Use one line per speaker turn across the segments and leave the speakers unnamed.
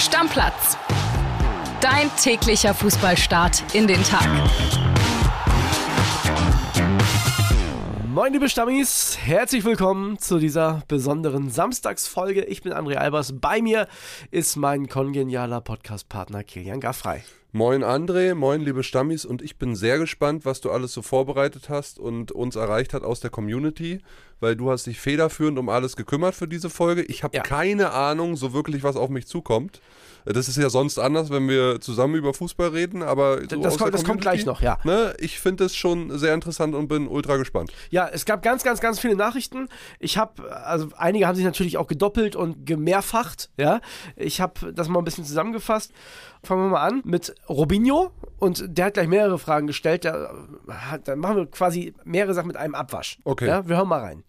Stammplatz. Dein täglicher Fußballstart in den Tag.
Moin liebe Stammis, herzlich willkommen zu dieser besonderen Samstagsfolge. Ich bin André Albers, bei mir ist mein kongenialer Podcastpartner Kilian Gaffrey.
Moin André, moin liebe Stammis und ich bin sehr gespannt, was du alles so vorbereitet hast und uns erreicht hat aus der Community, weil du hast dich federführend um alles gekümmert für diese Folge. Ich habe
Ja.
keine Ahnung so wirklich, was auf mich zukommt. Das ist ja sonst anders, wenn wir zusammen über Fußball reden, aber so
Das kommt- das kommt gleich noch, ja.
Ne, ich finde es schon sehr interessant und bin ultra gespannt.
Ja, es gab ganz, ganz, ganz viele Nachrichten. Ich habe, also einige haben sich natürlich auch gedoppelt und gemehrfacht, ja. Ich habe das mal ein bisschen zusammengefasst. Fangen wir mal an mit Robinho und der hat gleich mehrere Fragen gestellt. Der hat, dann machen wir quasi mehrere Sachen mit einem Abwasch.
Okay.
Ja, wir hören mal rein.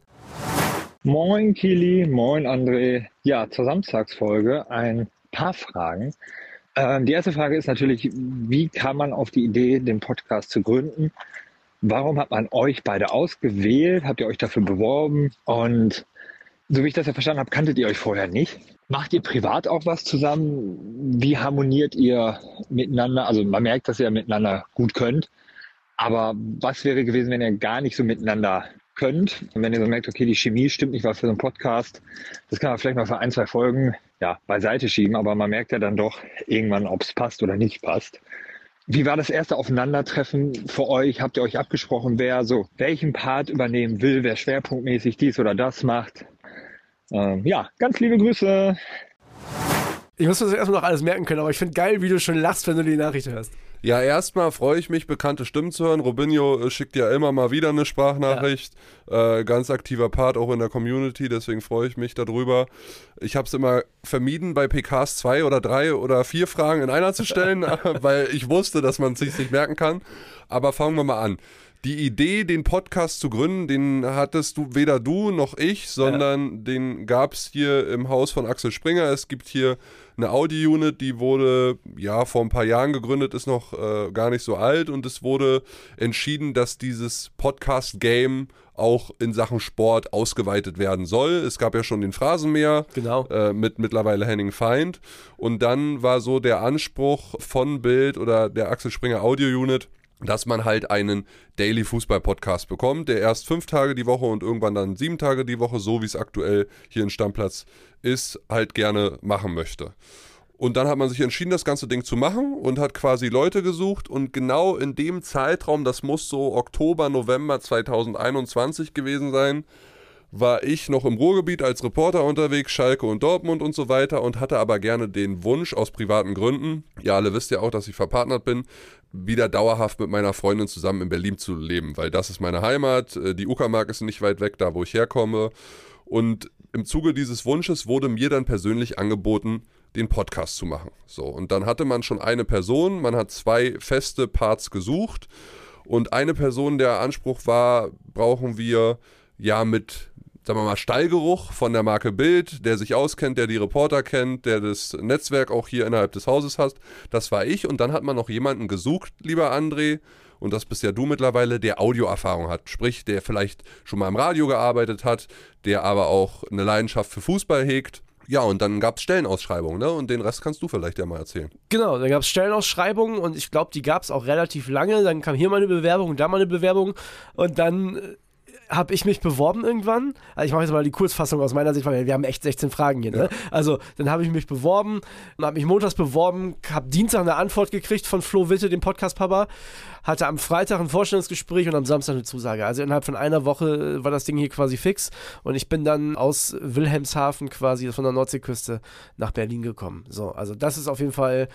Moin Kili, moin André. Ja, zur Samstagsfolge ein paar Fragen. Ähm, die erste Frage ist natürlich, wie kam man auf die Idee, den Podcast zu gründen? Warum hat man euch beide ausgewählt? Habt ihr euch dafür beworben? Und so wie ich das ja verstanden habe, kanntet ihr euch vorher nicht. Macht ihr privat auch was zusammen? Wie harmoniert ihr miteinander? Also man merkt, dass ihr miteinander gut könnt. Aber was wäre gewesen, wenn ihr gar nicht so miteinander könnt? Und wenn ihr so merkt, okay, die Chemie stimmt nicht, was für so einen Podcast, das kann man vielleicht mal für ein, zwei Folgen ja, beiseite schieben, aber man merkt ja dann doch irgendwann, ob es passt oder nicht passt. Wie war das erste Aufeinandertreffen für euch? Habt ihr euch abgesprochen, wer so welchen Part übernehmen will, wer schwerpunktmäßig dies oder das macht? Ähm, ja, ganz liebe Grüße.
Ich muss mir das erstmal noch alles merken können, aber ich finde geil, wie du schon lachst, wenn du die Nachricht hörst.
Ja, erstmal freue ich mich, bekannte Stimmen zu hören. Robinho äh, schickt ja immer mal wieder eine Sprachnachricht. Äh, ganz aktiver Part auch in der Community, deswegen freue ich mich darüber. Ich habe es immer vermieden, bei PKs zwei oder drei oder vier Fragen in einer zu stellen, weil ich wusste, dass man es sich nicht merken kann. Aber fangen wir mal an. Die Idee, den Podcast zu gründen, den hattest du weder du noch ich, sondern den gab es hier im Haus von Axel Springer. Es gibt hier eine Audio-Unit, die wurde ja vor ein paar Jahren gegründet, ist noch äh, gar nicht so alt und es wurde entschieden, dass dieses Podcast-Game auch in Sachen Sport ausgeweitet werden soll. Es gab ja schon den Phrasenmäher
Genau.
äh, mit mittlerweile Henning Feind und dann war so der Anspruch von Bild oder der Axel Springer Audio-Unit, dass man halt einen Daily Fußball Podcast bekommt, der erst fünf Tage die Woche und irgendwann dann sieben Tage die Woche, so wie es aktuell hier in Stammplatz ist, halt gerne machen möchte. Und dann hat man sich entschieden, das ganze Ding zu machen und hat quasi Leute gesucht und genau in dem Zeitraum, das muss so Oktober, November 2021 gewesen sein, war ich noch im Ruhrgebiet als Reporter unterwegs, Schalke und Dortmund und so weiter und hatte aber gerne den Wunsch aus privaten Gründen, ja alle wisst ja auch, dass ich verpartnert bin, wieder dauerhaft mit meiner Freundin zusammen in Berlin zu leben, weil das ist meine Heimat, äh, die Uckermark ist nicht weit weg, da wo ich herkomme und im Zuge dieses Wunsches wurde mir dann persönlich angeboten, den Podcast zu machen. So, und dann hatte man schon eine Person, man hat zwei feste Parts gesucht und eine Person, der Anspruch war, brauchen wir ja mit sagen wir mal, Stallgeruch von der Marke Bild, der sich auskennt, der die Reporter kennt, der das Netzwerk auch hier innerhalb des Hauses hat. Das war ich. Und dann hat man noch jemanden gesucht, lieber André, und das bist ja du mittlerweile, der Audioerfahrung hat. Sprich, der vielleicht schon mal im Radio gearbeitet hat, der aber auch eine Leidenschaft für Fußball hegt. Ja, und dann gab es Stellenausschreibungen, ne? Und den Rest kannst du vielleicht ja mal erzählen.
Genau, dann gab es Stellenausschreibungen und ich glaube, die gab es auch relativ lange. Dann kam hier mal eine Bewerbung da mal eine Bewerbung und dann äh, habe ich mich beworben irgendwann. Also ich mache jetzt mal die Kurzfassung aus meiner Sicht, weil wir haben echt 16 Fragen hier. Ne? Also dann habe ich mich beworben, habe mich montags beworben, habe Dienstag eine Antwort gekriegt von Flo Witte, dem Podcast-Papa, hatte am Freitag ein Vorstellungsgespräch und am Samstag eine Zusage. Also innerhalb von einer Woche äh, war das Ding hier quasi fix und ich bin dann aus Wilhelmshaven quasi von der Nordseeküste nach Berlin gekommen. So, also das ist auf jeden Fall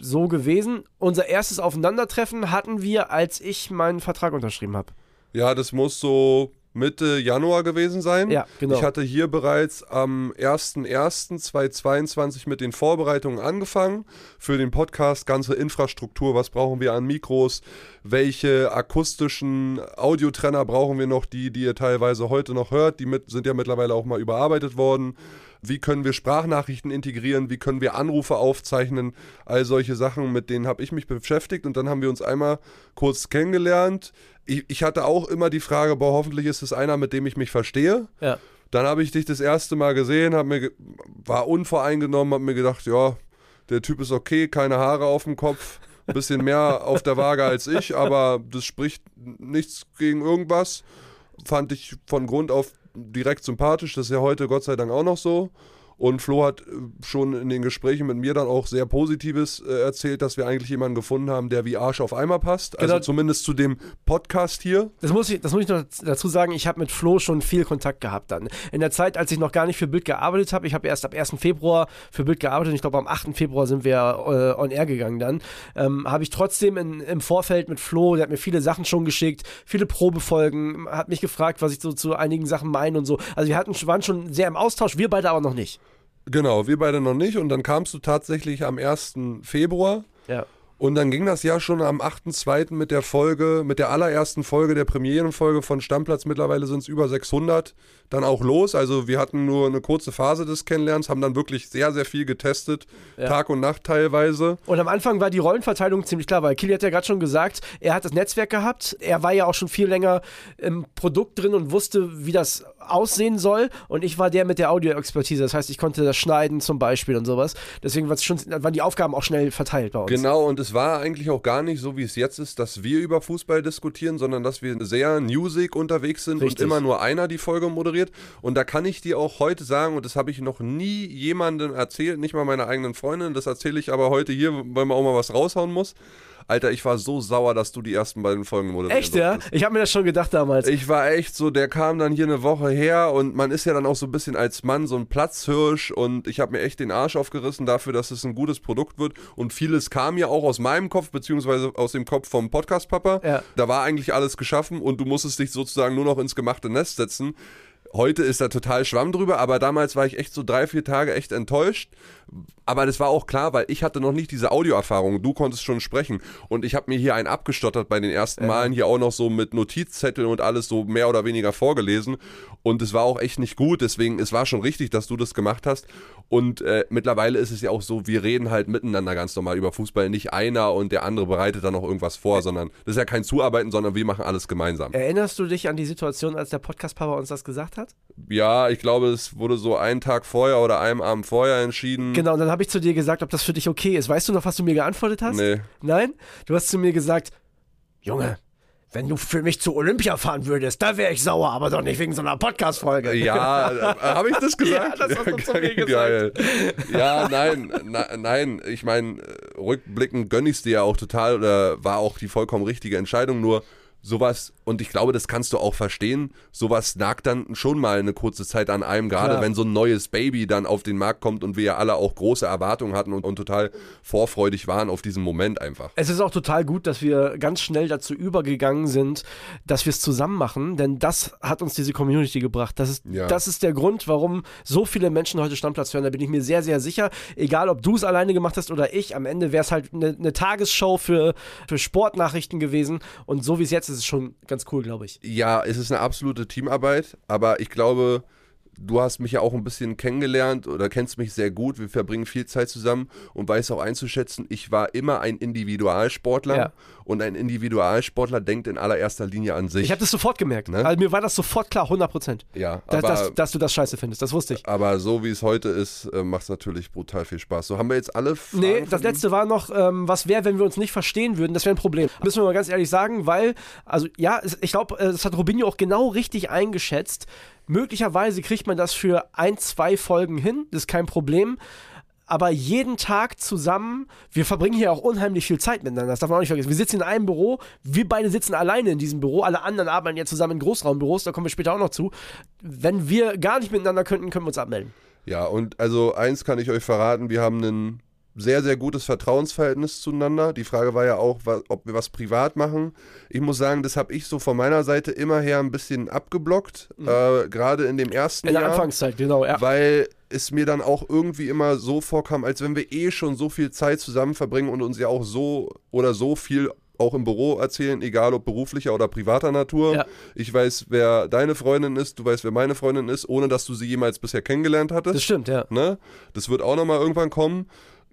so gewesen. Unser erstes Aufeinandertreffen hatten wir, als ich meinen Vertrag unterschrieben habe.
Ja, das muss so Mitte Januar gewesen sein.
Ja, genau.
Ich hatte hier bereits am 01.01.2022 mit den Vorbereitungen angefangen für den Podcast, ganze Infrastruktur, was brauchen wir an Mikros, welche akustischen Audiotrenner brauchen wir noch, die, die ihr teilweise heute noch hört, die mit, sind ja mittlerweile auch mal überarbeitet worden. Wie können wir Sprachnachrichten integrieren? Wie können wir Anrufe aufzeichnen? All solche Sachen, mit denen habe ich mich beschäftigt und dann haben wir uns einmal kurz kennengelernt. Ich, ich hatte auch immer die Frage, boah, hoffentlich ist es einer, mit dem ich mich verstehe.
Ja.
Dann habe ich dich das erste Mal gesehen, hab mir war unvoreingenommen, habe mir gedacht, ja, der Typ ist okay, keine Haare auf dem Kopf, ein bisschen mehr auf der Waage als ich, aber das spricht nichts gegen irgendwas. Fand ich von Grund auf direkt sympathisch, das ist ja heute Gott sei Dank auch noch so. Und Flo hat äh, schon in den Gesprächen mit mir dann auch sehr Positives äh, erzählt, dass wir eigentlich jemanden gefunden haben, der wie Arsch auf Eimer passt. Also
Genau.
zumindest zu dem Podcast hier.
Das muss ich, das muss ich noch dazu sagen, ich habe mit Flo schon viel Kontakt gehabt dann. In der Zeit, als ich noch gar nicht für Bild gearbeitet habe, ich habe erst ab 1. Februar für Bild gearbeitet und ich glaube am 8. Februar sind wir äh, on air gegangen dann, ähm, habe ich trotzdem in, im Vorfeld mit Flo, der hat mir viele Sachen schon geschickt, viele Probefolgen, hat mich gefragt, was ich so zu einigen Sachen meine und so. Also wir hatten, waren schon sehr im Austausch, wir beide aber noch nicht.
Genau, wir beide noch nicht. Und dann kamst du tatsächlich am 1. Februar.
Ja.
Und dann ging das ja schon am 8.2. mit der Folge, mit der allerersten Folge, der Premierenfolge von Stammplatz. Mittlerweile sind es über 600. Dann auch los. Also wir hatten nur eine kurze Phase des Kennenlernens, haben dann wirklich sehr, sehr viel getestet. Tag und Nacht teilweise.
Und am Anfang war die Rollenverteilung ziemlich klar, weil Kili hat ja gerade schon gesagt, er hat das Netzwerk gehabt, er war ja auch schon viel länger im Produkt drin und wusste, wie das aussehen soll. Und ich war der mit der Audioexpertise, das heißt, ich konnte das schneiden zum Beispiel und sowas. Deswegen schon, waren die Aufgaben auch schnell verteilt bei uns.
Genau, und es war eigentlich auch gar nicht so, wie es jetzt ist, dass wir über Fußball diskutieren, sondern dass wir sehr newsig unterwegs sind
Richtig.
und immer nur einer die Folge moderiert. Und da kann ich dir auch heute sagen, und das habe ich noch nie jemandem erzählt, nicht mal meiner eigenen Freundin, das erzähle ich aber heute hier, weil man auch mal was raushauen muss. Alter, ich war so sauer, dass du die ersten beiden Folgen moderiert
Echt, ja? Ich habe mir das schon gedacht damals.
ich war echt so, der kam dann hier eine Woche her und man ist ja dann auch so ein bisschen als Mann so ein Platzhirsch und ich habe mir echt den Arsch aufgerissen dafür, dass es ein gutes Produkt wird und vieles kam ja auch aus meinem Kopf beziehungsweise aus dem Kopf vom Podcast-Papa.
Ja.
Da war eigentlich alles geschaffen und du musstest dich sozusagen nur noch ins gemachte Nest setzen. Heute ist da total Schwamm drüber, aber damals war ich echt so drei, vier Tage echt enttäuscht. Aber das war auch klar, weil ich hatte noch nicht diese Audioerfahrung. Du konntest schon sprechen. Und ich habe mir hier einen abgestottert bei den ersten Malen, hier auch noch so mit Notizzetteln und alles so mehr oder weniger vorgelesen. Und es war auch echt nicht gut. Deswegen, es war schon richtig, dass du das gemacht hast. Und äh, mittlerweile ist es ja auch so, wir reden halt miteinander ganz normal über Fußball. Nicht einer und der andere bereitet dann noch irgendwas vor, sondern das ist ja kein Zuarbeiten, sondern wir machen alles gemeinsam.
Erinnerst du dich an die Situation, als der Podcast-Papa uns das gesagt hat?
Ja, ich glaube, es wurde so einen Tag vorher oder einem Abend vorher entschieden.
Genau, und dann habe ich zu dir gesagt, ob das für dich okay ist. Weißt du noch, was du mir geantwortet hast?
Nee.
Nein? Du hast zu mir gesagt, Junge, wenn du für mich zu Olympia fahren würdest, da wäre ich sauer, aber doch nicht wegen so einer Podcast-Folge.
Ja, habe ich das gesagt?
Ja, das hast du zu mir gesagt.
Ja, nein, na, nein, ich meine, rückblickend gönne ich es dir ja auch total oder war auch die vollkommen richtige Entscheidung, nur sowas, und ich glaube, das kannst du auch verstehen, sowas nagt dann schon mal eine kurze Zeit an einem, gerade
Klar.
wenn so ein neues Baby dann auf den Markt kommt und wir ja alle auch große Erwartungen hatten und, und total vorfreudig waren auf diesen Moment einfach.
Es ist auch total gut, dass wir ganz schnell dazu übergegangen sind, dass wir es zusammen machen, denn das hat uns diese Community gebracht. Das ist,
Ja.
das ist der Grund, warum so viele Menschen heute Stammplatz hören. Da bin ich mir sehr, sehr sicher. Egal, ob du es alleine gemacht hast oder ich, am Ende wäre es halt eine, eine Tagesshow für, für Sportnachrichten gewesen. Und so wie es jetzt ist, ist es schon ganz cool, glaube ich.
Ja, es ist eine absolute Teamarbeit, aber ich glaube, du hast mich ja auch ein bisschen kennengelernt oder kennst mich sehr gut. Wir verbringen viel Zeit zusammen und weißt auch einzuschätzen, ich war immer ein Individualsportler
Ja.
und ein Individualsportler denkt in allererster Linie an sich.
Ich habe das sofort gemerkt.
Ne?
Also mir war das sofort klar, 100 Prozent.
ja,
Dass,
aber,
dass, dass du das scheiße findest, das wusste ich.
aber so wie es heute ist, äh, macht es natürlich brutal viel Spaß. So haben wir jetzt alle Fragen
Nee, das letzte war noch, ähm, was wäre, wenn wir uns nicht verstehen würden? Das wäre ein Problem. Müssen wir mal ganz ehrlich sagen, weil, also ja, ich glaube, das hat Robinho auch genau richtig eingeschätzt. Möglicherweise kriegt man das für ein, zwei Folgen hin, das ist kein Problem. Aber jeden Tag zusammen, wir verbringen hier auch unheimlich viel Zeit miteinander. Das darf man auch nicht vergessen. Wir sitzen in einem Büro, wir beide sitzen alleine in diesem Büro, alle anderen arbeiten ja zusammen in Großraumbüros, da kommen wir später auch noch zu. Wenn wir gar nicht miteinander könnten, können wir uns abmelden.
Ja, und also eins kann ich euch verraten, wir haben ein sehr, sehr gutes Vertrauensverhältnis zueinander. Die Frage war ja auch, ob wir was privat machen. Ich muss sagen, das habe ich so von meiner Seite immer her ein bisschen abgeblockt, äh, gerade in dem ersten
In der
Jahr.
Anfangszeit, genau, ja.
Weil es mir dann auch irgendwie immer so vorkam, als wenn wir eh schon so viel Zeit zusammen verbringen und uns ja auch so oder so viel auch im Büro erzählen, egal ob beruflicher oder privater Natur.
Ja.
Ich weiß, wer deine Freundin ist, du weißt, wer meine Freundin ist, ohne dass du sie jemals bisher kennengelernt hattest.
Das stimmt, ja.
Ne? Das wird auch nochmal irgendwann kommen.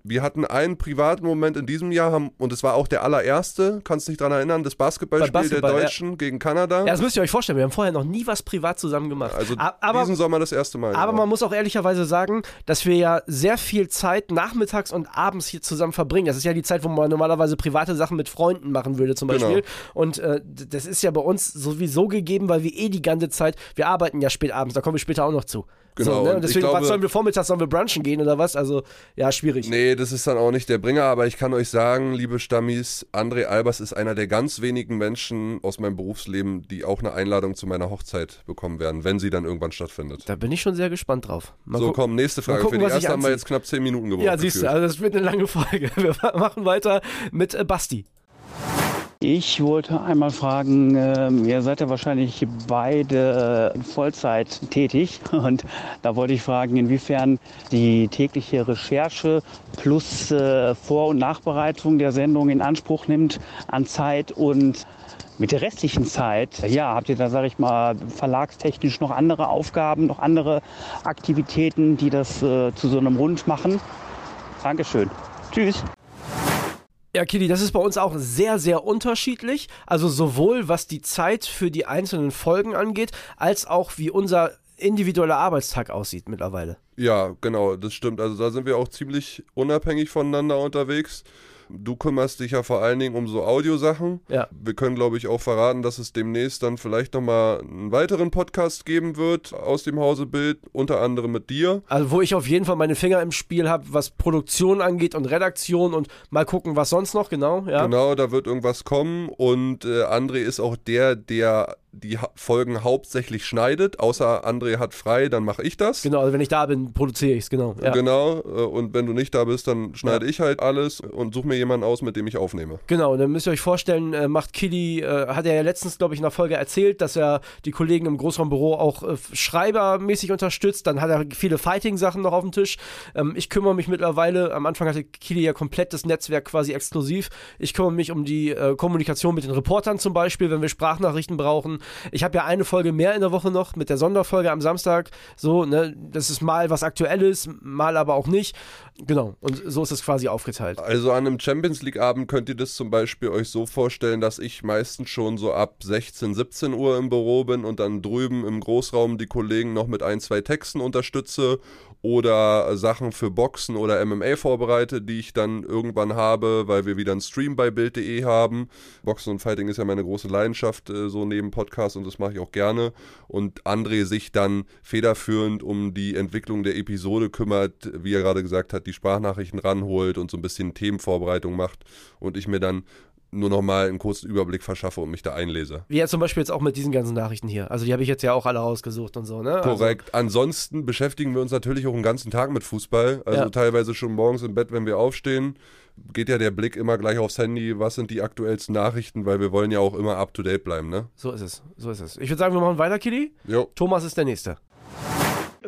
Wir hatten einen privaten Moment in diesem Jahr haben, und es war auch der allererste, kannst du dich daran erinnern, das Basketballspiel
Basketball,
der
ja.
Deutschen gegen Kanada.
Ja, das müsst ihr euch vorstellen, wir haben vorher noch nie was privat zusammen gemacht.
also
aber,
diesen Sommer das erste Mal.
aber
genau.
man muss auch ehrlicherweise sagen, dass wir ja sehr viel Zeit nachmittags und abends hier zusammen verbringen. Das ist ja die Zeit, wo man normalerweise private Sachen mit Freunden machen würde zum Beispiel.
Genau.
Und äh, das ist ja bei uns sowieso gegeben, weil wir eh die ganze Zeit, wir arbeiten ja spät abends, da kommen wir später auch noch zu.
Genau,
So, ne? deswegen,
glaube-
was sollen wir vormittags, sollen wir brunchen gehen oder was? Also, ja, schwierig.
Nee, das ist dann auch nicht der Bringer, aber ich kann euch sagen, liebe Stammis, André Albers ist einer der ganz wenigen Menschen aus meinem Berufsleben, die auch eine Einladung zu meiner Hochzeit bekommen werden, wenn sie dann irgendwann stattfindet.
Da bin ich schon sehr gespannt drauf. Mal
so, komm, nächste Frage.
gucken,
Für die erste haben wir jetzt knapp 10 Minuten gebraucht.
Ja, siehst du, also das wird eine lange Folge. Wir machen weiter mit äh, Basti.
Ich wollte einmal fragen, ähm, ihr seid ja wahrscheinlich beide in Vollzeit tätig und da wollte ich fragen, inwiefern die tägliche Recherche plus äh, Vor- und Nachbereitung der Sendung in Anspruch nimmt an Zeit und mit der restlichen Zeit, ja, habt ihr da, sage ich mal, verlagstechnisch noch andere Aufgaben, noch andere Aktivitäten, die das äh, zu so einem Rund machen? Dankeschön. Tschüss.
Ja, Kili, das ist bei uns auch sehr, sehr unterschiedlich. Also sowohl was die Zeit für die einzelnen Folgen angeht, als auch wie unser individueller Arbeitstag aussieht mittlerweile.
Ja, genau, das stimmt. Also da sind wir auch ziemlich unabhängig voneinander unterwegs. Du kümmerst dich ja vor allen Dingen um so Audiosachen.
Ja.
Wir können, glaube ich, auch verraten, dass es demnächst dann vielleicht nochmal einen weiteren Podcast geben wird aus dem Hause Bild, unter anderem mit dir.
Also wo ich auf jeden Fall meine Finger im Spiel habe, was Produktion angeht und Redaktion und mal gucken, was sonst noch, genau. Ja.
Genau, da wird irgendwas kommen und äh, André ist auch der, der die Folgen hauptsächlich schneidet. Außer André hat frei, dann mache ich das.
Genau, also wenn ich da bin, produziere ich es, genau. Ja.
Genau, äh, und wenn du nicht da bist, dann schneide ich halt alles und suche mir jemanden aus, mit dem ich aufnehme.
Genau, und dann müsst ihr euch vorstellen, äh, macht Kili, äh, hat er ja letztens, glaube ich, in einer Folge erzählt, dass er die Kollegen im Großraumbüro auch schreibermäßig unterstützt. Dann hat er viele Fighting-Sachen noch auf dem Tisch. Ähm, ich kümmere mich mittlerweile, am Anfang hatte Kili ja komplett das Netzwerk quasi exklusiv. Ich kümmere mich um die Kommunikation mit den Reportern zum Beispiel, wenn wir Sprachnachrichten brauchen. Ich habe ja eine Folge mehr in der Woche noch mit der Sonderfolge am Samstag. So, ne, das ist mal was Aktuelles, mal aber auch nicht. Genau, und so ist es quasi aufgeteilt.
Also an einem Champions League Abend könnt ihr das zum Beispiel euch so vorstellen, dass ich meistens schon so ab 16, 17 Uhr im Büro bin und dann drüben im Großraum die Kollegen noch mit ein, zwei Texten unterstütze oder Sachen für Boxen oder MMA vorbereite, die ich dann irgendwann habe, weil wir wieder einen Stream bei Bild.de haben. Boxen und Fighting ist ja meine große Leidenschaft, äh, so neben Podcast und das mache ich auch gerne. Und André sich dann federführend um die Entwicklung der Episode kümmert, wie er gerade gesagt hat, die Sprachnachrichten ranholt und so ein bisschen Themenvorbereitung macht und ich mir dann nur noch mal einen kurzen Überblick verschaffe und mich da einlese.
Wie ja zum Beispiel jetzt auch mit diesen ganzen Nachrichten hier. Also die habe ich jetzt ja auch alle rausgesucht und so, ne?
Korrekt. Ansonsten beschäftigen wir uns natürlich auch den ganzen Tag mit Fußball. Also
Ja.
teilweise schon morgens im Bett, wenn wir aufstehen, geht ja der Blick immer gleich aufs Handy. Was sind die aktuellsten Nachrichten? Weil wir wollen ja auch immer up to date bleiben, ne?
Also, so ist es, so ist es. Ich würde sagen, wir machen weiter, Kili.
Jo.
Thomas ist der Nächste.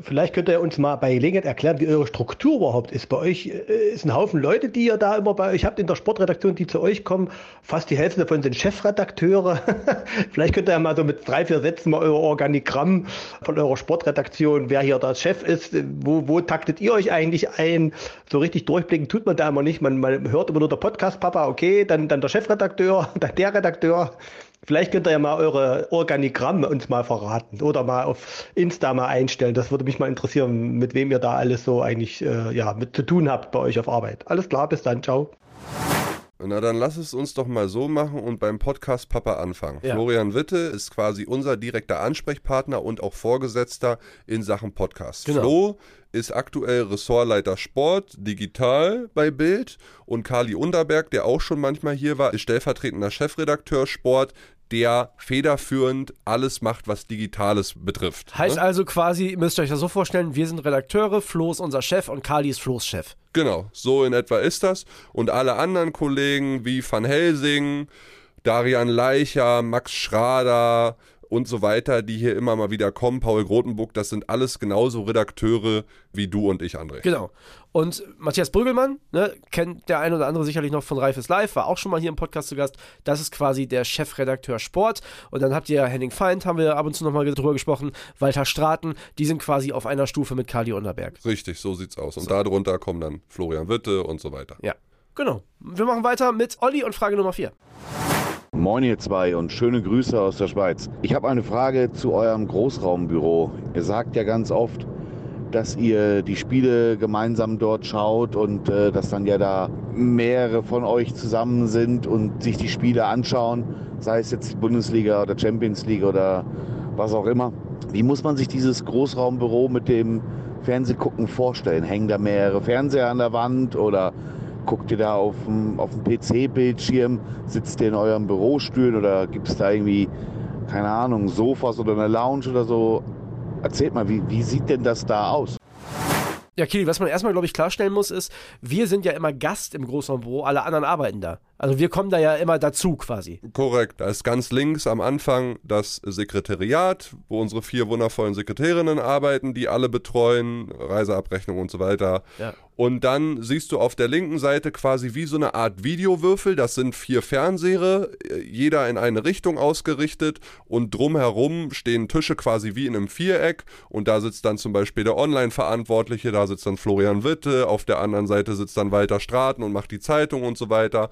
Vielleicht könnt ihr uns mal bei Gelegenheit erklären, wie eure Struktur überhaupt ist. Bei euch äh, ist ein Haufen Leute, die ihr da immer bei euch habt in der Sportredaktion, die zu euch kommen. Fast die Hälfte davon sind Chefredakteure. Vielleicht könnt ihr ja mal so mit drei, vier Sätzen mal euer Organigramm von eurer Sportredaktion, wer hier der Chef ist, wo, wo taktet ihr euch eigentlich ein? So richtig durchblicken tut man da immer nicht. Man, man hört immer nur der Podcast-Papa, okay, dann, dann der Chefredakteur, dann der Redakteur. Vielleicht könnt ihr ja mal eure Organigramme uns mal verraten oder mal auf Insta mal einstellen. Das würde mich mal interessieren, mit wem ihr da alles so eigentlich äh, ja, mit zu tun habt bei euch auf Arbeit. Alles klar, bis dann, ciao.
Na dann lass es uns doch mal so machen und beim Podcast Papa anfangen.
Ja.
Florian Witte ist quasi unser direkter Ansprechpartner und auch Vorgesetzter in Sachen Podcast.
Genau.
Flo ist aktuell Ressortleiter Sport, digital bei Bild und Kali Unterberg, der auch schon manchmal hier war, ist stellvertretender Chefredakteur Sport, der federführend alles macht, was Digitales betrifft.
Heißt
ne?
also quasi, müsst ihr euch das so vorstellen, wir sind Redakteure, Flo ist unser Chef und Kali ist Flo's Chef.
Genau, so in etwa ist das. Und alle anderen Kollegen wie Van Helsing, Darian Leicher, Max Schrader und so weiter, die hier immer mal wieder kommen. Paul Grotenburg, das sind alles genauso Redakteure wie du und ich, André.
Genau. Und Matthias Brüggelmann, ne, kennt der ein oder andere sicherlich noch von Reifes Live, war auch schon mal hier im Podcast zu Gast. Das ist quasi der Chefredakteur Sport. Und dann habt ihr Henning Feind, haben wir ab und zu nochmal drüber gesprochen, Walter Straten, die sind quasi auf einer Stufe mit Kali Unterberg.
Richtig, so sieht's aus. Und so. darunter kommen dann Florian Witte und so weiter.
Ja, genau. Wir machen weiter mit Olli und Frage Nummer 4.
Moin ihr zwei und schöne Grüße aus der Schweiz. Ich habe eine Frage zu eurem Großraumbüro. Ihr sagt ja ganz oft, dass ihr die Spiele gemeinsam dort schaut und äh, dass dann ja da mehrere von euch zusammen sind und sich die Spiele anschauen, sei es jetzt Bundesliga oder Champions League oder was auch immer. Wie muss man sich dieses Großraumbüro mit dem Fernsehgucken vorstellen? Hängen da mehrere Fernseher an der Wand oder guckt ihr da auf dem, auf dem PC-Bildschirm? Sitzt ihr in eurem Bürostuhl oder gibt es da irgendwie, keine Ahnung, Sofas oder eine Lounge oder so? Erzählt mal, wie, wie sieht denn das da aus?
Ja, Kili, was man erstmal, glaube ich, klarstellen muss, ist, wir sind ja immer Gast im Großraumbüro, alle anderen arbeiten da. Also wir kommen da ja immer dazu quasi.
Korrekt. Da ist ganz links am Anfang das Sekretariat, wo unsere vier wundervollen Sekretärinnen arbeiten, die alle betreuen, Reiseabrechnung und so weiter. Ja. Und dann siehst du auf der linken Seite quasi wie so eine Art Videowürfel. Das sind vier Fernseher, jeder in eine Richtung ausgerichtet. Und drumherum stehen Tische quasi wie in einem Viereck. Und da sitzt dann zum Beispiel der Online-Verantwortliche, da sitzt dann Florian Witte, auf der anderen Seite sitzt dann Walter Straten und macht die Zeitung und so weiter.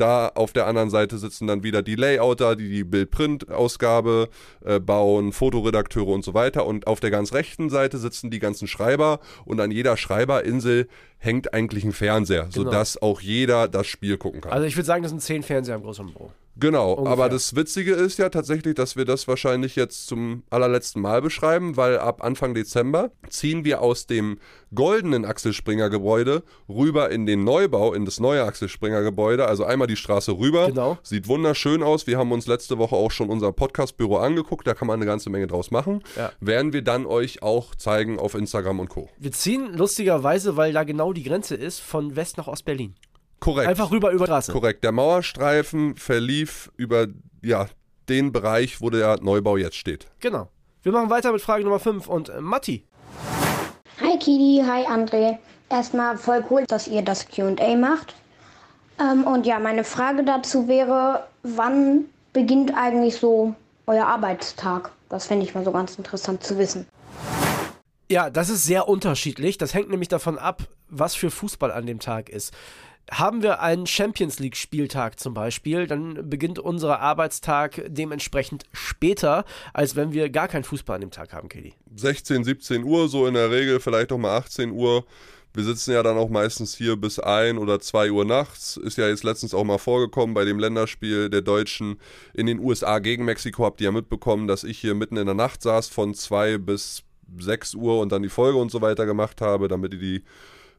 Da auf der anderen Seite sitzen dann wieder die Layouter, die die Bild-Print-Ausgabe äh, bauen, Fotoredakteure und so weiter. Und auf der ganz rechten Seite sitzen die ganzen Schreiber und an jeder Schreiberinsel hängt eigentlich ein Fernseher, genau. sodass auch jeder das Spiel gucken kann.
Also ich würde sagen, das sind zehn Fernseher im großen Büro.
Genau, Ungefähr. aber das Witzige ist ja tatsächlich, dass wir das wahrscheinlich jetzt zum allerletzten Mal beschreiben, weil ab Anfang Dezember ziehen wir aus dem goldenen Axel Springer Gebäude rüber in den Neubau, in das neue Axel Springer Gebäude, also einmal die Straße rüber. Genau. Sieht wunderschön aus. Wir haben uns letzte Woche auch schon unser Podcastbüro angeguckt, da kann man eine ganze Menge draus machen. Ja. Werden wir dann euch auch zeigen auf Instagram und Co.
Wir ziehen lustigerweise, weil da genau die Grenze ist, von West nach Ost-Berlin.
Korrekt.
Einfach rüber über Straße.
Korrekt. Der Mauerstreifen verlief über ja, den Bereich, wo der Neubau jetzt steht.
Genau. Wir machen weiter mit Frage Nummer 5 und äh, Matti.
Hi Kidi, hi André. Erstmal voll cool, dass ihr das QA macht. Ähm, und ja, meine Frage dazu wäre, wann beginnt eigentlich so euer Arbeitstag? Das fände ich mal so ganz interessant zu wissen.
Ja, das ist sehr unterschiedlich. Das hängt nämlich davon ab, was für Fußball an dem Tag ist. Haben wir einen Champions League Spieltag zum Beispiel, dann beginnt unser Arbeitstag dementsprechend später, als wenn wir gar keinen Fußball an dem Tag haben, Kelly.
16, 17 Uhr, so in der Regel, vielleicht auch mal 18 Uhr. Wir sitzen ja dann auch meistens hier bis 1 oder 2 Uhr nachts. Ist ja jetzt letztens auch mal vorgekommen bei dem Länderspiel der Deutschen in den USA gegen Mexiko. Habt ihr ja mitbekommen, dass ich hier mitten in der Nacht saß von 2 bis 6 Uhr und dann die Folge und so weiter gemacht habe, damit ihr die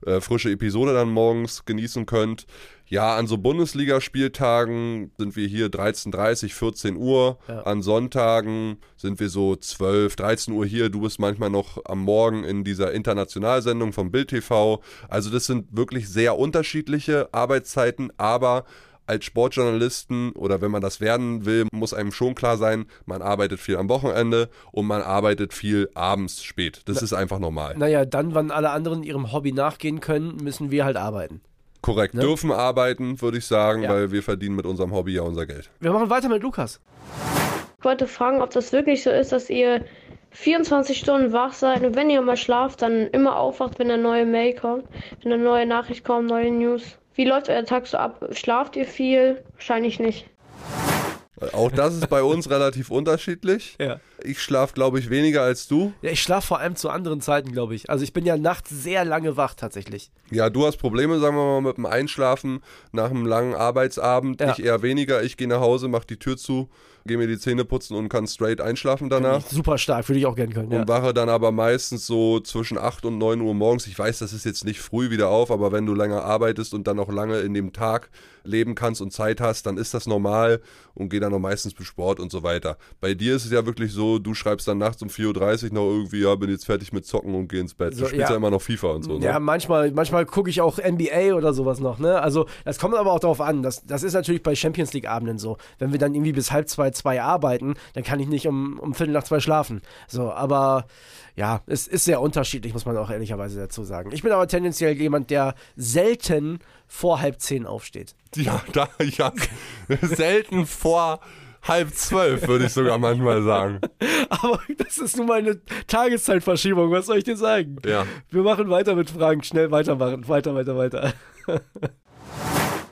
äh, frische Episode dann morgens genießen könnt. Ja, an so Bundesligaspieltagen sind wir hier 13.30, 14 Uhr. Ja. An Sonntagen sind wir so 12, 13 Uhr hier. Du bist manchmal noch am Morgen in dieser Internationalsendung vom Bild TV. Also das sind wirklich sehr unterschiedliche Arbeitszeiten, aber als Sportjournalisten oder wenn man das werden will, muss einem schon klar sein, man arbeitet viel am Wochenende und man arbeitet viel abends spät. Das Na, ist einfach normal.
Naja, dann, wann alle anderen ihrem Hobby nachgehen können, müssen wir halt arbeiten.
Korrekt, ne? dürfen arbeiten, würde ich sagen, ja. weil wir verdienen mit unserem Hobby ja unser Geld.
Wir machen weiter mit Lukas.
Ich wollte fragen, ob das wirklich so ist, dass ihr 24 Stunden wach seid und wenn ihr mal schlaft, dann immer aufwacht, wenn eine neue Mail kommt, wenn eine neue Nachricht kommt, neue News. Wie läuft euer Tag so ab? Schlaft ihr viel? Wahrscheinlich nicht.
Auch das ist bei uns relativ unterschiedlich. Ja. Ich schlafe, glaube ich, weniger als du.
Ja, ich schlafe vor allem zu anderen Zeiten, glaube ich. Also ich bin ja nachts sehr lange wach tatsächlich.
Ja, du hast Probleme, sagen wir mal, mit dem Einschlafen nach einem langen Arbeitsabend. Ja. Ich eher weniger. Ich gehe nach Hause, mache die Tür zu, gehe mir die Zähne putzen und kann straight einschlafen danach.
Super stark, würde ich auch gerne können.
Und wache dann aber meistens so zwischen 8 und 9 Uhr morgens. Ich weiß, das ist jetzt nicht früh wieder auf, aber wenn du länger arbeitest und dann auch lange in dem Tag leben kannst und Zeit hast, dann ist das normal und gehe dann auch meistens für Sport und so weiter. Bei dir ist es ja wirklich so, du schreibst dann nachts um 4.30 Uhr noch irgendwie, ja, bin jetzt fertig mit Zocken und geh ins Bett. So, du spielst ja. ja. immer noch FIFA und so.
Ne? Ja, manchmal, manchmal gucke ich auch NBA oder sowas noch, ne? Also das kommt aber auch darauf an. Das, das ist natürlich bei Champions League-Abenden so. Wenn wir dann irgendwie bis halb zwei, halb zwei arbeiten, dann kann ich nicht um, um Viertel nach zwei schlafen. So, aber ja, es ist sehr unterschiedlich, muss man auch ehrlicherweise dazu sagen. Ich bin aber tendenziell jemand, der selten vor halb zehn aufsteht.
Ja, da, ja, selten vor halb zwölf, würde ich sogar manchmal sagen.
Aber das ist nun mal eine Tageszeitverschiebung, was soll ich dir sagen?
Ja.
Wir machen weiter mit Fragen, schnell weitermachen, weiter, weiter, weiter.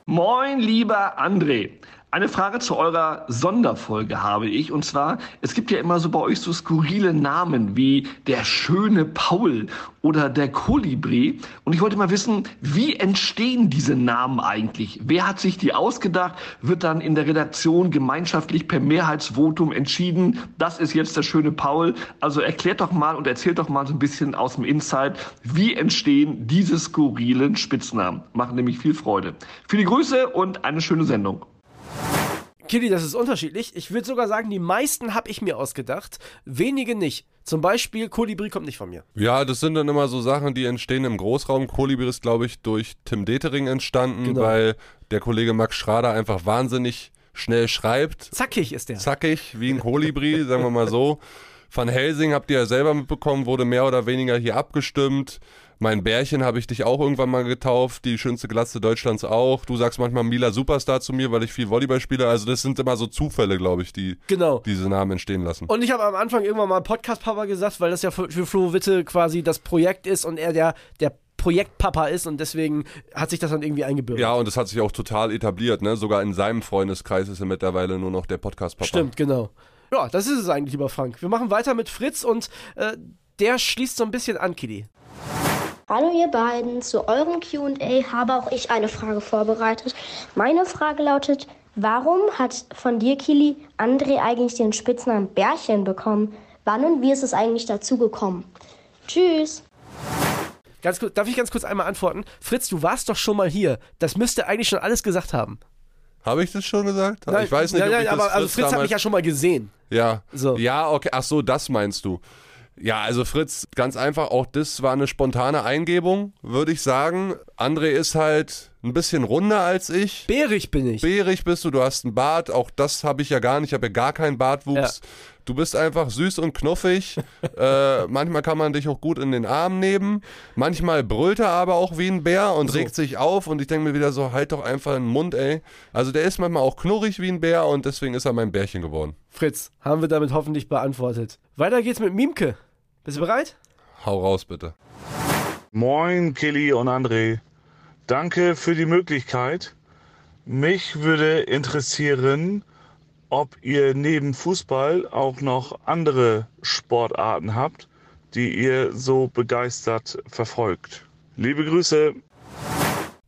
Moin, lieber André. Eine Frage zu eurer Sonderfolge habe ich. Und zwar, es gibt ja immer so bei euch so skurrile Namen wie der schöne Paul oder der Kolibri. Und ich wollte mal wissen, wie entstehen diese Namen eigentlich? Wer hat sich die ausgedacht? Wird dann in der Redaktion gemeinschaftlich per Mehrheitsvotum entschieden, das ist jetzt der schöne Paul? Also erklärt doch mal und erzählt doch mal so ein bisschen aus dem Insight, wie entstehen diese skurrilen Spitznamen? Machen nämlich viel Freude. Viele Grüße und eine schöne Sendung.
Kitty, das ist unterschiedlich. Ich würde sogar sagen, die meisten habe ich mir ausgedacht, wenige nicht. Zum Beispiel Kolibri kommt nicht von mir.
Ja, das sind dann immer so Sachen, die entstehen im Großraum. Kolibri ist, glaube ich, durch Tim Detering entstanden,
Genau.
weil der Kollege Max Schrader einfach wahnsinnig schnell schreibt.
Zackig ist der.
Zackig, wie ein Kolibri, sagen wir mal so. Van Helsing habt ihr ja selber mitbekommen, wurde mehr oder weniger hier abgestimmt. Mein Bärchen habe ich dich auch irgendwann mal getauft, die schönste Glatze Deutschlands auch. Du sagst manchmal Mila Superstar zu mir, weil ich viel Volleyball spiele. Also das sind immer so Zufälle, glaube ich, die
Genau.
diese Namen entstehen lassen.
Und ich habe am Anfang irgendwann mal Podcast-Papa gesagt, weil das ja für, für Flo Witte quasi das Projekt ist und er der, der Projektpapa ist und deswegen hat sich das dann irgendwie eingebürgert.
Ja, und das hat sich auch total etabliert, ne? Sogar in seinem Freundeskreis ist er mittlerweile nur noch der Podcast-Papa.
Stimmt, genau. Ja, das ist es eigentlich, lieber Frank. Wir machen weiter mit Fritz und äh, der schließt so ein bisschen an, Kitty.
Hallo ihr beiden, zu eurem QA habe auch ich eine Frage vorbereitet. Meine Frage lautet, warum hat von dir, Kili, André eigentlich den Spitznamen Bärchen bekommen? Wann und wie ist es eigentlich dazu gekommen? Tschüss!
Ganz kurz, darf ich ganz kurz einmal antworten? Fritz, du warst doch schon mal hier. Das müsste eigentlich schon alles gesagt haben.
Habe ich das schon gesagt?
Nein,
ich weiß nicht,
nein,
ob
nein,
ich das
aber also Fritz hat
damals-
mich ja schon mal gesehen.
Ja.
So.
Ja, okay. Ach so, das meinst du. Ja, also Fritz, ganz einfach, auch das war eine spontane Eingebung, würde ich sagen. André ist halt ein bisschen runder als ich.
Bärig bin ich.
Bärig bist du, du hast einen Bart, auch das habe ich ja gar nicht, ich habe ja gar keinen Bartwuchs. Du bist einfach süß und knuffig. äh, manchmal kann man dich auch gut in den Arm nehmen. Manchmal brüllt er aber auch wie ein Bär und
So.
regt sich auf. Und ich denke mir wieder so, halt doch einfach den Mund, ey. Also der ist manchmal auch knurrig wie ein Bär und deswegen ist er mein Bärchen geworden.
Fritz, haben wir damit hoffentlich beantwortet. Weiter geht's mit Mimke. Bist du bereit?
Hau raus, bitte.
Moin, Kelly und André. Danke für die Möglichkeit. Mich würde interessieren, ob ihr neben Fußball auch noch andere Sportarten habt, die ihr so begeistert verfolgt. Liebe Grüße.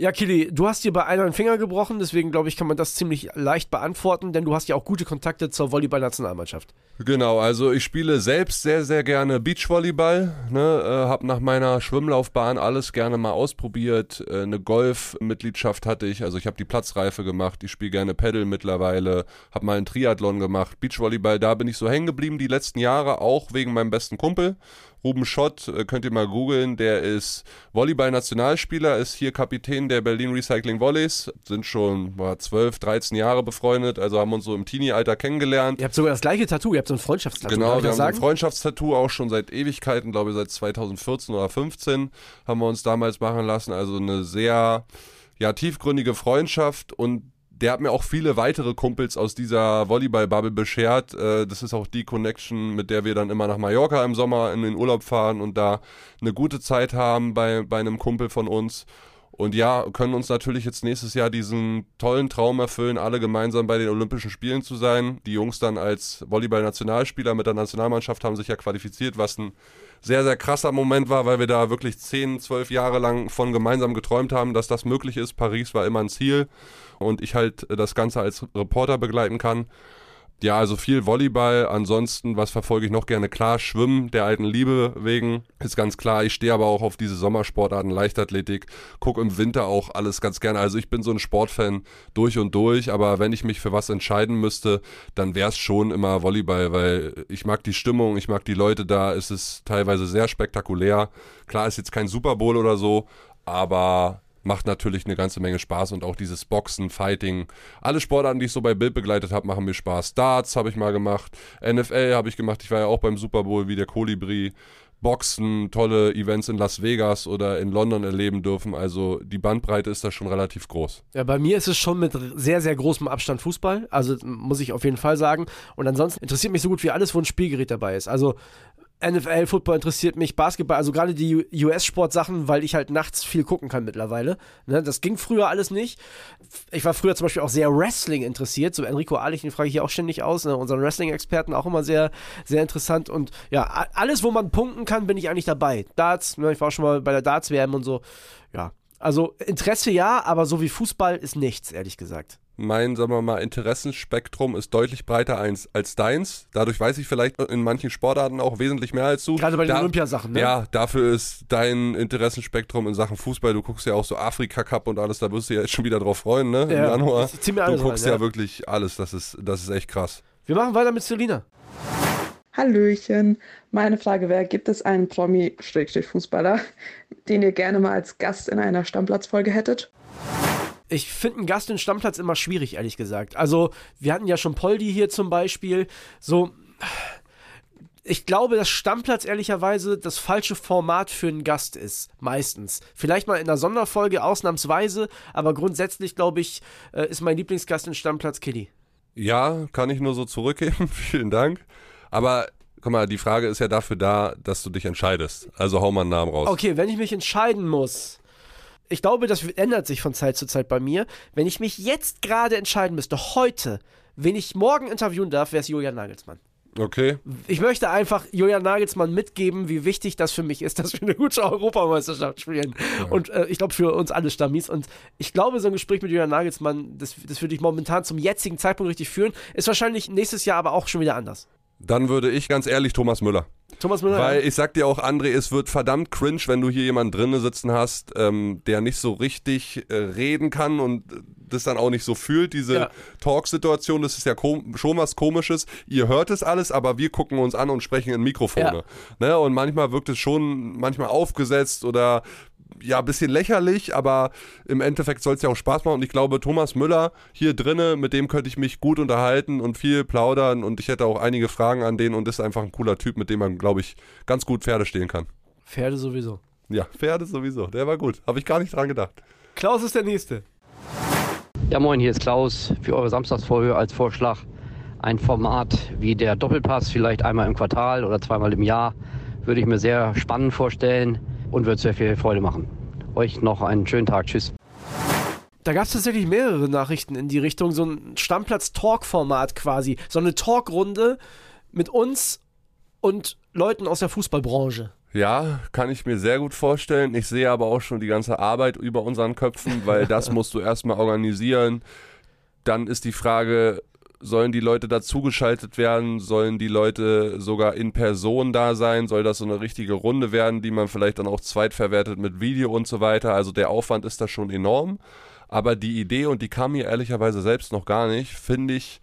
Ja, Kili, du hast dir bei einer einen Finger gebrochen, deswegen glaube ich, kann man das ziemlich leicht beantworten, denn du hast ja auch gute Kontakte zur Volleyball-Nationalmannschaft.
Genau, also ich spiele selbst sehr, sehr gerne Beachvolleyball. Ne, äh, hab nach meiner Schwimmlaufbahn alles gerne mal ausprobiert. Äh, eine Golf-Mitgliedschaft hatte ich, also ich habe die Platzreife gemacht. Ich spiele gerne Paddle mittlerweile. Hab mal einen Triathlon gemacht. Beachvolleyball, da bin ich so hängen geblieben die letzten Jahre, auch wegen meinem besten Kumpel. Ruben Schott, äh, könnt ihr mal googeln, der ist Volleyball-Nationalspieler, ist hier Kapitän der Berlin Recycling Volleys, sind schon boah, 12, 13 Jahre befreundet, also haben uns so im Teenie-Alter kennengelernt.
Ihr habt sogar das gleiche Tattoo, ihr habt so ein Freundschaftstattoo.
Genau, wir haben ein
sagen?
Freundschaftstattoo auch schon seit Ewigkeiten, glaube ich seit 2014 oder 15 haben wir uns damals machen lassen. Also eine sehr ja, tiefgründige Freundschaft und der hat mir auch viele weitere Kumpels aus dieser Volleyball-Bubble beschert. Äh, Das ist auch die Connection, mit der wir dann immer nach Mallorca im Sommer in den Urlaub fahren und da eine gute Zeit haben bei, bei einem Kumpel von uns. Und ja, können uns natürlich jetzt nächstes Jahr diesen tollen Traum erfüllen, alle gemeinsam bei den Olympischen Spielen zu sein. Die Jungs dann als Volleyball-Nationalspieler mit der Nationalmannschaft haben sich ja qualifiziert, was ein sehr, sehr krasser Moment war, weil wir da wirklich 10, 12 Jahre lang von gemeinsam geträumt haben, dass das möglich ist. Paris war immer ein Ziel und ich halt das Ganze als Reporter begleiten kann. Ja, also viel Volleyball. Ansonsten, was verfolge ich noch gerne? Klar, Schwimmen der alten Liebe wegen. Ist ganz klar. Ich stehe aber auch auf diese Sommersportarten, Leichtathletik. Guck im Winter auch alles ganz gerne. Also ich bin so ein Sportfan durch und durch. Aber wenn ich mich für was entscheiden müsste, dann wäre es schon immer Volleyball, weil ich mag die Stimmung, ich mag die Leute da. Es ist teilweise sehr spektakulär. Klar ist jetzt kein Super Bowl oder so, aber macht natürlich eine ganze Menge Spaß und auch dieses Boxen, Fighting, alle Sportarten, die ich so bei Bild begleitet habe, machen mir Spaß. Darts habe ich mal gemacht, NFL habe ich gemacht, ich war ja auch beim Super Bowl wie der Kolibri. Boxen, tolle Events in Las Vegas oder in London erleben dürfen. Also die Bandbreite ist da schon relativ groß.
Ja, bei mir ist es schon mit sehr, sehr großem Abstand Fußball. Also muss ich auf jeden Fall sagen. Und ansonsten interessiert mich so gut wie alles, wo ein Spielgerät dabei ist. Also NFL, Football interessiert mich, Basketball, also gerade die US-Sportsachen, weil ich halt nachts viel gucken kann mittlerweile. Ne, das ging früher alles nicht. Ich war früher zum Beispiel auch sehr Wrestling interessiert. So Enrico Ahlich, den frage ich hier auch ständig aus, ne, unseren Wrestling-Experten auch immer sehr, sehr interessant. Und ja, alles, wo man punkten kann, bin ich eigentlich dabei. Darts, ne, ich war auch schon mal bei der Darts-WM und so. Ja, also Interesse ja, aber so wie Fußball ist nichts, ehrlich gesagt
mein, sagen wir mal, Interessenspektrum ist deutlich breiter als, als deins. Dadurch weiß ich vielleicht in manchen Sportarten auch wesentlich mehr als du.
Gerade bei den da, Olympiasachen, ne?
Ja, dafür ist dein Interessenspektrum in Sachen Fußball, du guckst ja auch so Afrika Cup und alles, da wirst du ja jetzt schon wieder drauf freuen, ne?
Ja,
Im Januar.
Du
guckst
rein,
ja. ja wirklich alles, das ist, das ist echt krass.
Wir machen weiter mit Selina.
Hallöchen. Meine Frage wäre, gibt es einen Promi-Fußballer, den ihr gerne mal als Gast in einer Stammplatzfolge hättet?
Ich finde einen Gast in Stammplatz immer schwierig, ehrlich gesagt. Also, wir hatten ja schon Poldi hier zum Beispiel. So, ich glaube, dass Stammplatz ehrlicherweise das falsche Format für einen Gast ist. Meistens. Vielleicht mal in einer Sonderfolge, ausnahmsweise, aber grundsätzlich, glaube ich, äh, ist mein Lieblingsgast in Stammplatz Kitty.
Ja, kann ich nur so zurückgeben. Vielen Dank. Aber guck mal, die Frage ist ja dafür da, dass du dich entscheidest. Also hau mal einen Namen raus.
Okay, wenn ich mich entscheiden muss, ich glaube, das ändert sich von Zeit zu Zeit bei mir. Wenn ich mich jetzt gerade entscheiden müsste, heute, wen ich morgen interviewen darf, wäre es Julian Nagelsmann.
Okay.
Ich möchte einfach Julian Nagelsmann mitgeben, wie wichtig das für mich ist, dass wir eine gute Europameisterschaft spielen. Ja. Und äh, ich glaube für uns alle Stammis. Und ich glaube, so ein Gespräch mit Julian Nagelsmann, das, das würde ich momentan zum jetzigen Zeitpunkt richtig führen. Ist wahrscheinlich nächstes Jahr aber auch schon wieder anders.
Dann würde ich ganz ehrlich Thomas Müller.
Thomas Müller.
Weil ich sag dir auch, André, es wird verdammt cringe, wenn du hier jemanden drinnen sitzen hast, ähm, der nicht so richtig äh, reden kann und das dann auch nicht so fühlt, diese ja. Talk-Situation. Das ist ja schon was Komisches. Ihr hört es alles, aber wir gucken uns an und sprechen in Mikrofone. Ja. Ne? Und manchmal wirkt es schon manchmal aufgesetzt oder ja, ein bisschen lächerlich, aber im Endeffekt soll es ja auch Spaß machen. Und ich glaube, Thomas Müller hier drinnen, mit dem könnte ich mich gut unterhalten und viel plaudern. Und ich hätte auch einige Fragen an den und ist einfach ein cooler Typ, mit dem man, glaube ich, ganz gut Pferde stehen kann.
Pferde sowieso.
Ja, Pferde sowieso. Der war gut. Habe ich gar nicht dran gedacht.
Klaus ist der Nächste.
Ja, moin, hier ist Klaus. Für eure Samstagsfolge als Vorschlag ein Format wie der Doppelpass, vielleicht einmal im Quartal oder zweimal im Jahr, würde ich mir sehr spannend vorstellen und wird sehr viel Freude machen. Euch noch einen schönen Tag. Tschüss.
Da gab es tatsächlich mehrere Nachrichten in die Richtung, so ein Stammplatz-Talk-Format quasi. So eine Talkrunde mit uns und Leuten aus der Fußballbranche.
Ja, kann ich mir sehr gut vorstellen. Ich sehe aber auch schon die ganze Arbeit über unseren Köpfen, weil das musst du erstmal organisieren. Dann ist die Frage, Sollen die Leute dazugeschaltet werden? Sollen die Leute sogar in Person da sein? Soll das so eine richtige Runde werden, die man vielleicht dann auch zweitverwertet mit Video und so weiter? Also der Aufwand ist da schon enorm. Aber die Idee, und die kam mir ehrlicherweise selbst noch gar nicht, finde ich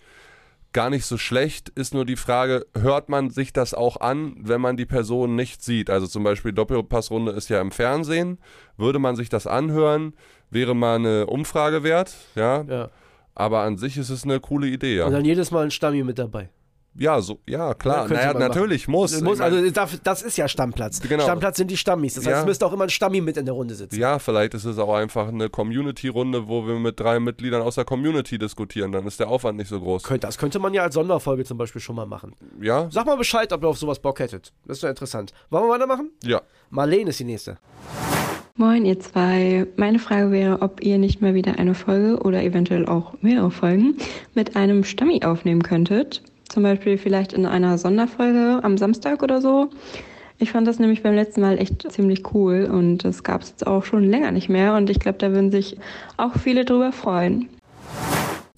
gar nicht so schlecht. Ist nur die Frage, hört man sich das auch an, wenn man die Person nicht sieht? Also zum Beispiel Doppelpassrunde ist ja im Fernsehen. Würde man sich das anhören? Wäre mal eine Umfrage wert, ja.
ja.
Aber an sich ist es eine coole Idee, ja.
Und dann jedes Mal ein Stammi mit dabei.
Ja, so, ja, klar. Ja, naja, natürlich, muss.
muss also das ist ja Stammplatz. Genau. Stammplatz sind die Stammis. Das heißt, ja. es müsste auch immer ein Stammi mit in der Runde sitzen.
Ja, vielleicht ist es auch einfach eine Community-Runde, wo wir mit drei Mitgliedern aus der Community diskutieren. Dann ist der Aufwand nicht so groß.
das könnte man ja als Sonderfolge zum Beispiel schon mal machen.
Ja.
Sag mal Bescheid, ob ihr auf sowas Bock hättet. Das ist ja interessant. Wollen wir weitermachen?
Ja.
Marlene ist die nächste.
Moin, ihr zwei. Meine Frage wäre, ob ihr nicht mal wieder eine Folge oder eventuell auch mehrere Folgen mit einem Stammi aufnehmen könntet. Zum Beispiel vielleicht in einer Sonderfolge am Samstag oder so. Ich fand das nämlich beim letzten Mal echt ziemlich cool und das gab es jetzt auch schon länger nicht mehr und ich glaube, da würden sich auch viele drüber freuen.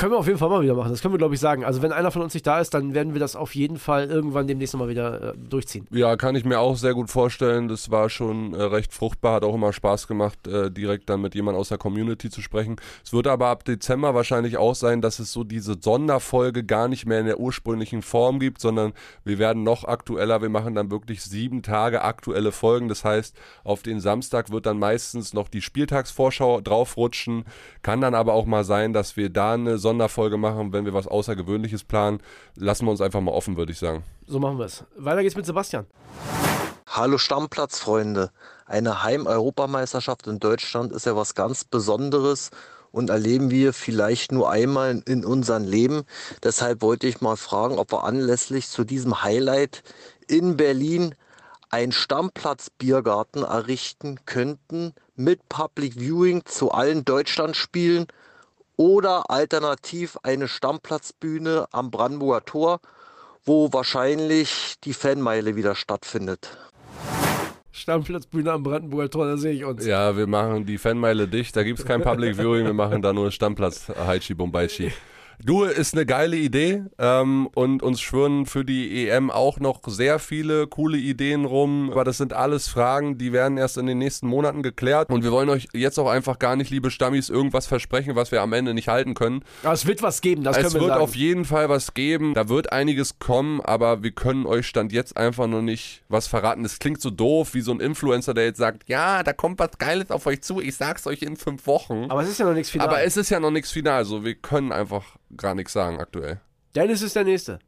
Können wir auf jeden Fall mal wieder machen. Das können wir, glaube ich, sagen. Also, wenn einer von uns nicht da ist, dann werden wir das auf jeden Fall irgendwann demnächst nochmal wieder äh, durchziehen.
Ja, kann ich mir auch sehr gut vorstellen. Das war schon äh, recht fruchtbar, hat auch immer Spaß gemacht, äh, direkt dann mit jemand aus der Community zu sprechen. Es wird aber ab Dezember wahrscheinlich auch sein, dass es so diese Sonderfolge gar nicht mehr in der ursprünglichen Form gibt, sondern wir werden noch aktueller. Wir machen dann wirklich sieben Tage aktuelle Folgen. Das heißt, auf den Samstag wird dann meistens noch die Spieltagsvorschau draufrutschen. Kann dann aber auch mal sein, dass wir da eine Sonderfolge machen, wenn wir was Außergewöhnliches planen. Lassen wir uns einfach mal offen, würde ich sagen.
So machen wir es. Weiter geht's mit Sebastian.
Hallo Stammplatzfreunde. Eine Heim-Europameisterschaft in Deutschland ist ja was ganz Besonderes und erleben wir vielleicht nur einmal in unserem Leben. Deshalb wollte ich mal fragen, ob wir anlässlich zu diesem Highlight in Berlin einen Stammplatz-Biergarten errichten könnten mit Public Viewing zu allen Deutschlandspielen oder alternativ eine Stammplatzbühne am Brandenburger Tor, wo wahrscheinlich die Fanmeile wieder stattfindet.
Stammplatzbühne am Brandenburger Tor, da sehe ich uns.
Ja, wir machen die Fanmeile dicht, da gibt es kein Public Viewing, wir machen da nur Stammplatz Haichi Bombaichi. Du, ist eine geile Idee ähm, und uns schwören für die EM auch noch sehr viele coole Ideen rum, aber das sind alles Fragen, die werden erst in den nächsten Monaten geklärt und wir wollen euch jetzt auch einfach gar nicht, liebe Stammis, irgendwas versprechen, was wir am Ende nicht halten können.
Aber es wird was geben, das
es
können wir
wird
sagen.
auf jeden Fall was geben, da wird einiges kommen, aber wir können euch Stand jetzt einfach noch nicht was verraten. Das klingt so doof, wie so ein Influencer, der jetzt sagt, ja, da kommt was Geiles auf euch zu, ich sag's euch in fünf Wochen.
Aber es ist ja noch nichts final.
Aber es ist ja noch nichts final, also wir können einfach gar nichts sagen aktuell.
Dennis ist der Nächste.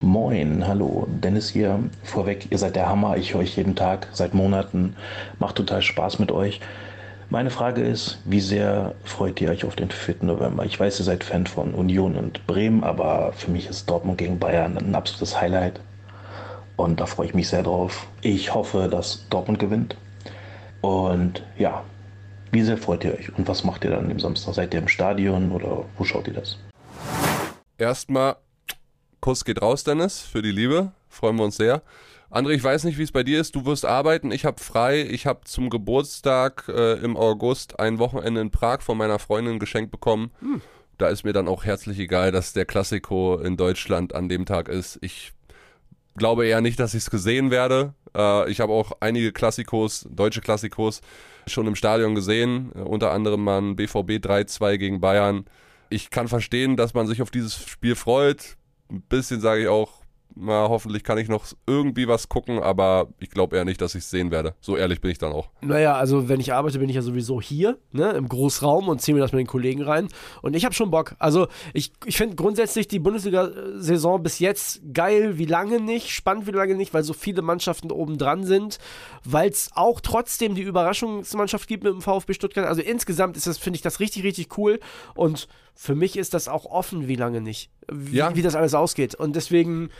Moin, hallo, Dennis hier. Vorweg, ihr seid der Hammer, ich höre euch jeden Tag, seit Monaten. Macht total Spaß mit euch. Meine Frage ist, wie sehr freut ihr euch auf den 4. November? Ich weiß, ihr seid Fan von Union und Bremen, aber für mich ist Dortmund gegen Bayern ein absolutes Highlight. Und da freue ich mich sehr drauf. Ich hoffe, dass Dortmund gewinnt. Und ja, wie sehr freut ihr euch? Und was macht ihr dann am Samstag? Seid ihr im Stadion oder wo schaut ihr das?
Erstmal, Kuss geht raus, Dennis, für die Liebe. Freuen wir uns sehr. André, ich weiß nicht, wie es bei dir ist. Du wirst arbeiten, ich habe frei. Ich habe zum Geburtstag äh, im August ein Wochenende in Prag von meiner Freundin geschenkt bekommen.
Hm.
Da ist mir dann auch herzlich egal, dass der Klassiko in Deutschland an dem Tag ist. Ich glaube eher nicht, dass ich es gesehen werde. Äh, ich habe auch einige Klassikos, deutsche Klassikos, schon im Stadion gesehen. Äh, unter anderem mal ein BVB 3-2 gegen Bayern. Ich kann verstehen, dass man sich auf dieses Spiel freut. Ein bisschen sage ich auch, na, hoffentlich kann ich noch irgendwie was gucken, aber ich glaube eher nicht, dass ich es sehen werde. So ehrlich bin ich dann auch.
Naja, also wenn ich arbeite, bin ich ja sowieso hier, ne, im Großraum und ziehe mir das mit den Kollegen rein. Und ich habe schon Bock. Also ich, ich finde grundsätzlich die Bundesliga-Saison bis jetzt geil, wie lange nicht, spannend wie lange nicht, weil so viele Mannschaften oben dran sind, weil es auch trotzdem die Überraschungsmannschaft gibt mit dem VfB Stuttgart. Also insgesamt ist das, finde ich, das richtig, richtig cool. Und für mich ist das auch offen, wie lange nicht, wie,
Ja.
wie das alles ausgeht. Und deswegen,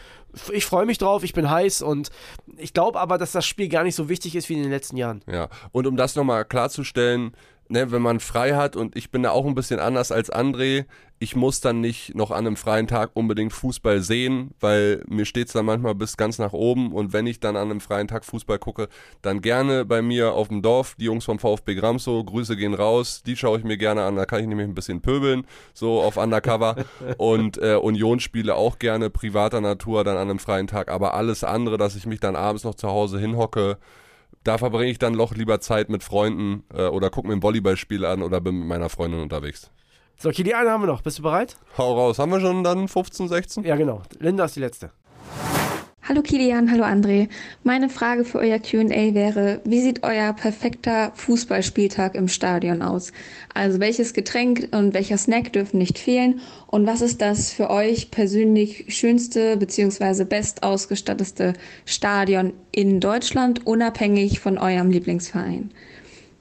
ich freue mich drauf, ich bin heiß und ich glaube aber, dass das Spiel gar nicht so wichtig ist wie in den letzten Jahren.
Ja, und um das nochmal klarzustellen, ne, wenn man frei hat und ich bin da auch ein bisschen anders als André, ich muss dann nicht noch an einem freien Tag unbedingt Fußball sehen, weil mir steht es dann manchmal bis ganz nach oben und wenn ich dann an einem freien Tag Fußball gucke, dann gerne bei mir auf dem Dorf, die Jungs vom VfB Gramso, Grüße gehen raus, die schaue ich mir gerne an, da kann ich nämlich ein bisschen pöbeln, so auf Undercover. Und äh, Unionsspiele auch gerne privater Natur dann an einem freien Tag, aber alles andere, dass ich mich dann abends noch zu Hause hinhocke, da verbringe ich dann doch lieber Zeit mit Freunden äh, oder gucke mir ein Volleyballspiel an oder bin mit meiner Freundin unterwegs.
So, okay, die eine haben wir noch. Bist du bereit?
Hau raus. Haben wir schon dann 15, 16?
Ja, genau. Linda ist die letzte.
Hallo Kilian, hallo André. Meine Frage für euer QA wäre, wie sieht euer perfekter Fußballspieltag im Stadion aus? Also welches Getränk und welcher Snack dürfen nicht fehlen? Und was ist das für euch persönlich schönste bzw. best ausgestattete Stadion in Deutschland, unabhängig von eurem Lieblingsverein?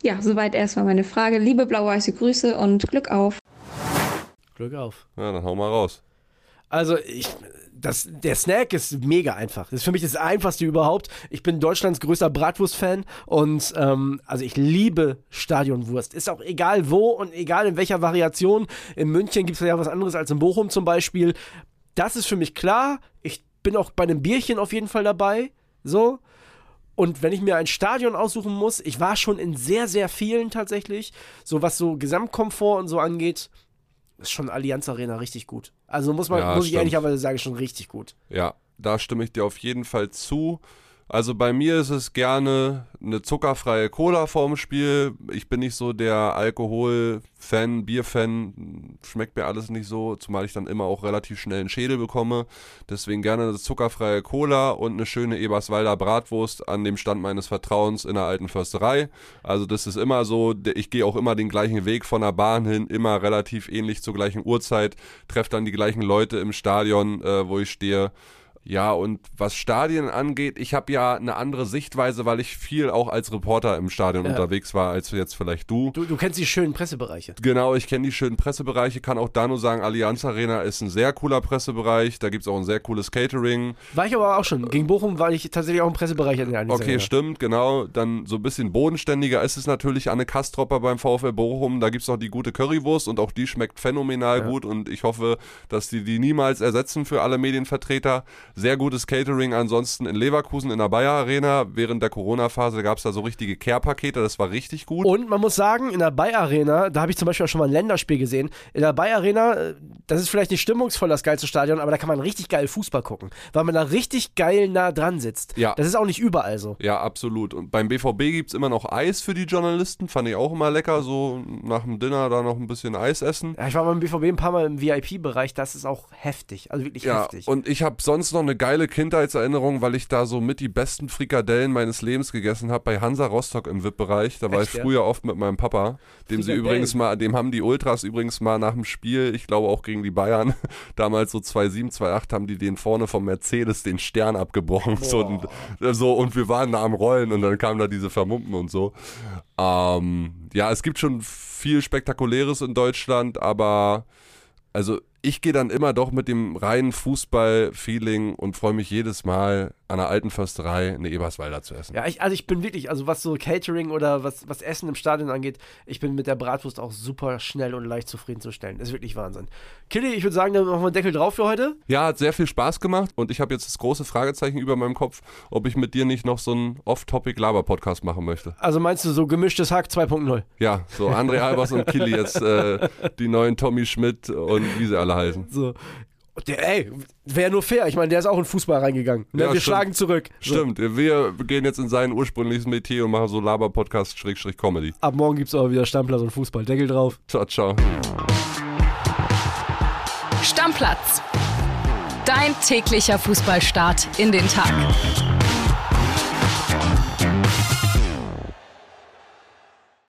Ja, soweit erstmal meine Frage. Liebe blau-weiße Grüße und Glück auf.
Glück auf.
Ja, dann hau mal raus.
Also ich, das, der Snack ist mega einfach. Das ist für mich das einfachste überhaupt. Ich bin Deutschlands größter Bratwurst-Fan und ähm, also ich liebe Stadionwurst. Ist auch egal wo und egal in welcher Variation. In München gibt es ja was anderes als in Bochum zum Beispiel. Das ist für mich klar. Ich bin auch bei einem Bierchen auf jeden Fall dabei. So. Und wenn ich mir ein Stadion aussuchen muss, ich war schon in sehr, sehr vielen tatsächlich, so was so Gesamtkomfort und so angeht, ist schon Allianz Arena richtig gut. Also muss man,
Ja,
muss ich
stimmt.
ehrlicherweise sagen, schon richtig gut.
Ja, da stimme ich dir auf jeden Fall zu. Also bei mir ist es gerne eine zuckerfreie Cola vorm Spiel. Ich bin nicht so der Alkohol-Fan, Bier-Fan. Schmeckt mir alles nicht so, zumal ich dann immer auch relativ schnell einen Schädel bekomme. Deswegen gerne eine zuckerfreie Cola und eine schöne Eberswalder Bratwurst an dem Stand meines Vertrauens in der alten Försterei. Also das ist immer so, ich gehe auch immer den gleichen Weg von der Bahn hin, immer relativ ähnlich zur gleichen Uhrzeit, treffe dann die gleichen Leute im Stadion, äh, wo ich stehe. Ja, und was Stadien angeht, ich habe ja eine andere Sichtweise, weil ich viel auch als Reporter im Stadion
Ja.
unterwegs war, als jetzt vielleicht du.
Du, du kennst die schönen Pressebereiche.
Genau, ich kenne die schönen Pressebereiche, kann auch da nur sagen, Allianz Arena ist ein sehr cooler Pressebereich, da gibt es auch ein sehr cooles Catering.
War ich aber auch schon. Gegen Bochum war ich tatsächlich auch im Pressebereich in der Allianz
Okay,
Arena.
stimmt, genau. Dann so ein bisschen bodenständiger ist es natürlich Anne Kastropper beim VfL Bochum. Da gibt es noch die gute Currywurst und auch die schmeckt phänomenal gut und ich hoffe, dass die die niemals ersetzen für alle Medienvertreter. Sehr gutes Catering ansonsten in Leverkusen in der Bayer Arena. Während der Corona-Phase gab es da so richtige Care-Pakete, das war richtig gut.
Und man muss sagen, in der Bayer Arena, da habe ich zum Beispiel auch schon mal ein Länderspiel gesehen. In der Bayer Arena, äh, das ist vielleicht nicht stimmungsvoll das geilste Stadion, aber da kann man richtig geil Fußball gucken, weil man da richtig geil nah dran sitzt.
Ja.
Das ist auch nicht überall so.
Ja, absolut. Und beim BVB gibt es immer noch Eis für die Journalisten. Fand ich auch immer lecker, so nach dem Dinner da noch ein bisschen Eis essen.
Ja, ich war beim BVB ein paar Mal im VIP-Bereich, das ist auch heftig, also wirklich
Ja,
heftig.
und ich habe sonst noch eine geile Kindheitserinnerung, weil ich da so mit die besten Frikadellen meines Lebens gegessen habe bei Hansa Rostock im VIP-Bereich. Da war
Echt,
ich
ja?
früher oft mit meinem Papa, dem sie übrigens mal, dem haben die Ultras übrigens mal nach dem Spiel, ich glaube auch gegen die Bayern, damals so 2-7, 2-8, haben die den vorne vom Mercedes den Stern abgebrochen. So, und, so, und wir waren da am Rollen und dann kamen da diese Vermumpen und so. Ähm, ja, es gibt schon viel Spektakuläres in Deutschland, aber also ich gehe dann immer doch mit dem reinen Fußball-Feeling und freue mich jedes Mal an der alten Försterei eine Eberswalder zu essen.
Ja, ich, also ich bin wirklich, also was so Catering oder was, was Essen im Stadion angeht, ich bin mit der Bratwurst auch super schnell und leicht zufriedenzustellen. Ist wirklich Wahnsinn. Killy, ich würde sagen, dann machen wir einen Deckel drauf für heute.
Ja, hat sehr viel Spaß gemacht und ich habe jetzt das große Fragezeichen über meinem Kopf, ob ich mit dir nicht noch so einen Off-Topic-Laber-Podcast machen möchte.
Also meinst du so gemischtes Hack 2.0?
Ja, so André Albers und Killy jetzt äh, die neuen Tommy Schmidt und wie sie alle heißen.
So. Der, ey, wäre nur fair. Ich meine, der ist auch in Fußball reingegangen. Ne?
Ja,
wir
stimmt.
schlagen zurück. So.
Stimmt, wir gehen jetzt in seinen ursprünglichen Metier und machen so Laber-Podcast-Comedy.
Ab morgen gibt es aber wieder Stammplatz und Fußball. Deckel drauf.
Ciao, ciao.
Stammplatz. Dein täglicher Fußballstart in den Tag.